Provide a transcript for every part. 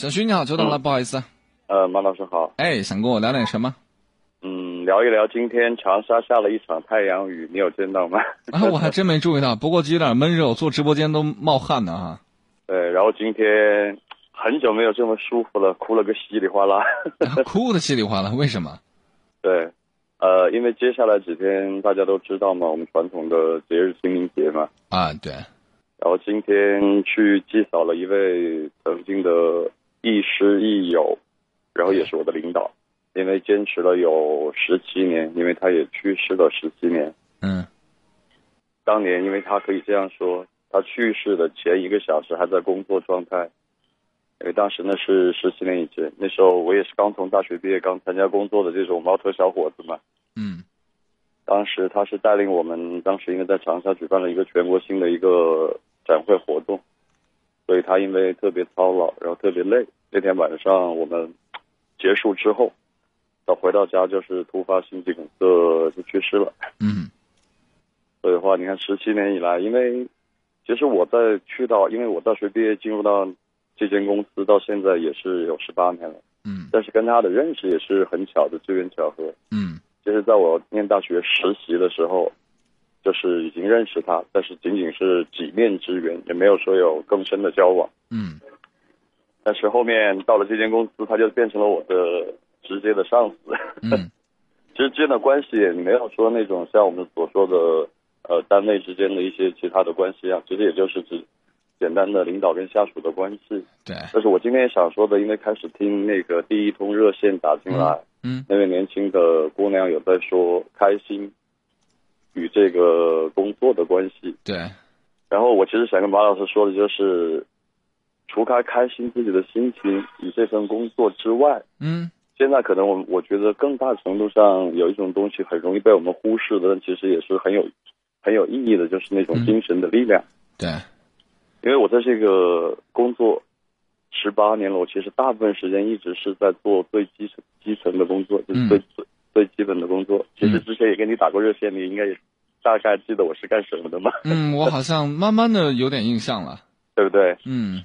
小徐你好，久等了，不好意思。呃，马老师好。哎，想跟我聊点什么？嗯，聊一聊今天长沙下了一场太阳雨，你有见到吗？啊，我还真没注意到，不过有点闷热，我做直播间都冒汗呢哈。对，然后今天很久没有这么舒服了，哭了个稀里哗啦。哭的稀里哗啦，为什么？对，呃，因为接下来几天大家都知道嘛，我们传统的节日清明节嘛。啊，对。然后今天去祭扫了一位曾经的亦师亦友，然后也是我的领导，因为坚持了有十七年，因为他也去世了十七年。嗯。当年因为他可以这样说，他去世的前一个小时还在工作状态，因为当时呢是十七年以前，那时候我也是刚从大学毕业，刚参加工作的这种毛头小伙子嘛。嗯。当时他是带领我们，当时应该在长沙举办了一个全国性的一个。展会活动，所以他因为特别操劳，然后特别累。那天晚上我们结束之后，到回到家就是突发心肌梗塞就去世了。嗯，所以的话，你看十七年以来，因为其实我在去到，因为我大学毕业进入到这间公司到现在也是有十八年了。嗯，但是跟他的认识也是很巧的机缘巧合。嗯，就是在我念大学实习的时候。就是已经认识他，但是仅仅是几面之缘，也没有说有更深的交往。嗯，但是后面到了这间公司，他就变成了我的直接的上司。嗯，其 实之间的关系也没有说那种像我们所说的呃单位之间的一些其他的关系啊，其实也就是指简单的领导跟下属的关系。对。但是我今天想说的，因为开始听那个第一通热线打进来，嗯，那位年轻的姑娘有在说开心。与这个工作的关系，对。然后我其实想跟马老师说的就是，除开开心自己的心情与这份工作之外，嗯，现在可能我我觉得更大程度上有一种东西很容易被我们忽视的，但其实也是很有很有意义的，就是那种精神的力量。对。因为我在这个工作十八年了，我其实大部分时间一直是在做最基层基层的工作，就是最最。最基本的工作，其实之前也跟你打过热线，你应该也大概记得我是干什么的吗？嗯，我好像慢慢的有点印象了，对不对？嗯，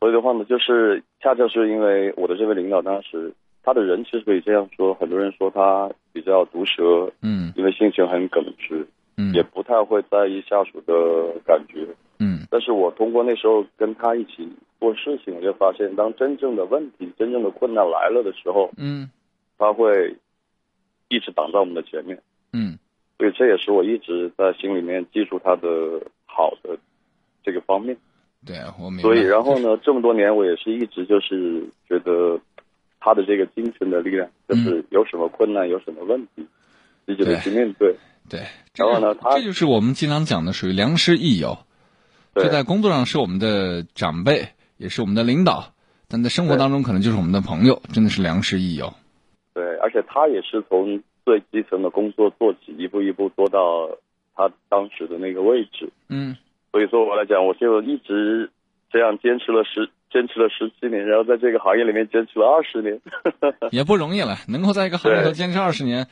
所以的话呢，就是恰恰是因为我的这位领导当时他的人其实可以这样说，很多人说他比较毒舌，嗯，因为性情很耿直，嗯，也不太会在意下属的感觉，嗯，但是我通过那时候跟他一起做事情，我就发现，当真正的问题、真正的困难来了的时候，嗯，他会。一直挡在我们的前面，嗯，所以这也是我一直在心里面记住他的好的这个方面。对，我明白。所以，然后呢，这么多年我也是一直就是觉得他的这个精神的力量，就是有什么困难、有什么问题，积极的去面对。对，然后呢，他这就是我们经常讲的，属于良师益友。就在工作上是我们的长辈，也是我们的领导，但在生活当中可能就是我们的朋友，真的是良师益友。对，而且他也是从最基层的工作做起，一步一步做到他当时的那个位置。嗯，所以说我来讲，我就一直这样坚持了十坚持了十七年，然后在这个行业里面坚持了二十年，也不容易了。能够在一个行业里头坚持二十年，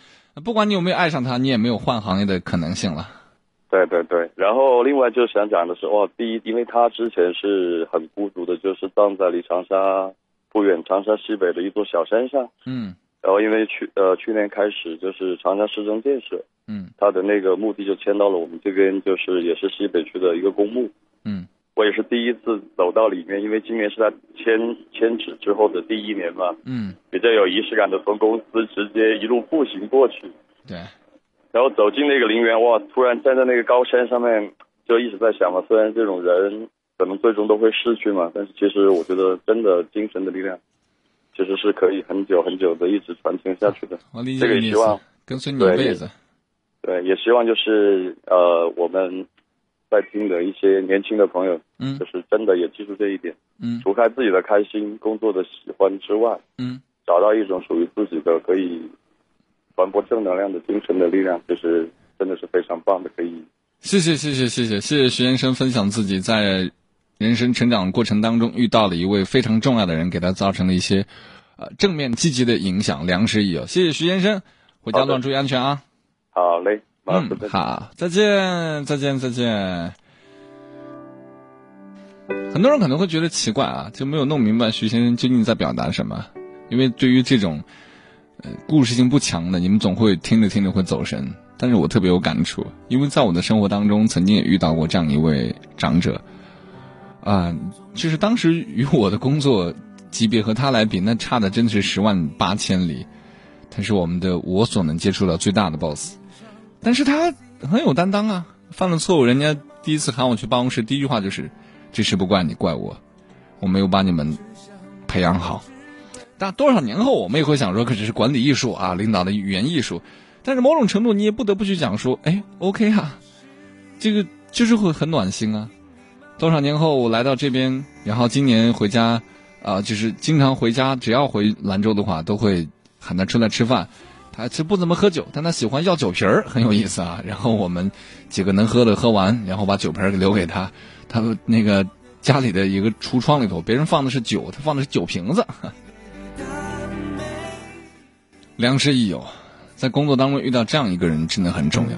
不管你有没有爱上他，你也没有换行业的可能性了。对对对，然后另外就想讲的是，哇，第一，因为他之前是很孤独的，就是葬在离长沙不远，长沙西北的一座小山上。嗯。然后因为去呃去年开始就是长沙市政建设，嗯，他的那个墓地就迁到了我们这边，就是也是西北区的一个公墓，嗯，我也是第一次走到里面，因为今年是他迁迁址之后的第一年嘛，嗯，比较有仪式感的从公司直接一路步行过去，对，然后走进那个陵园，哇，突然站在那个高山上面，就一直在想嘛，虽然这种人可能最终都会逝去嘛，但是其实我觉得真的精神的力量。其实是可以很久很久的一直传承下去的，我理解这个也希望跟随你一辈子。对，也希望就是呃，我们在听的一些年轻的朋友，嗯，就是真的也记住这一点，嗯，除开自己的开心、工作的喜欢之外，嗯，找到一种属于自己的可以传播正能量的精神的力量，就是真的是非常棒的。可以，谢谢谢谢谢谢谢谢徐先生分享自己在。人生成长过程当中遇到了一位非常重要的人，给他造成了一些，呃，正面积极的影响，良师益友。谢谢徐先生，回家路上注意安全啊！好嘞，嗯，好，再见，再见，再见。很多人可能会觉得奇怪啊，就没有弄明白徐先生究竟在表达什么。因为对于这种，呃，故事性不强的，你们总会听着听着会走神。但是我特别有感触，因为在我的生活当中，曾经也遇到过这样一位长者，啊，就是当时与我的工作级别和他来比，那差的真的是十万八千里。他是我们的我所能接触到最大的 boss，但是他很有担当啊，犯了错误，人家第一次喊我去办公室，第一句话就是：“这事不怪你，怪我，我没有把你们培养好。”但多少年后，我们也会想说，可这是管理艺术啊，领导的语言艺术。但是某种程度，你也不得不去讲说，哎，OK 啊，这个就是会很暖心啊。多少年后，我来到这边，然后今年回家，啊，就是经常回家，只要回兰州的话，都会喊他出来吃饭。他其实不怎么喝酒，但他喜欢要酒瓶儿，很有意思啊。然后我们几个能喝的喝完，然后把酒瓶儿留给他。他那个家里的一个橱窗里头，别人放的是酒，他放的是酒瓶子。良师益友，在工作当中遇到这样一个人真的很重要。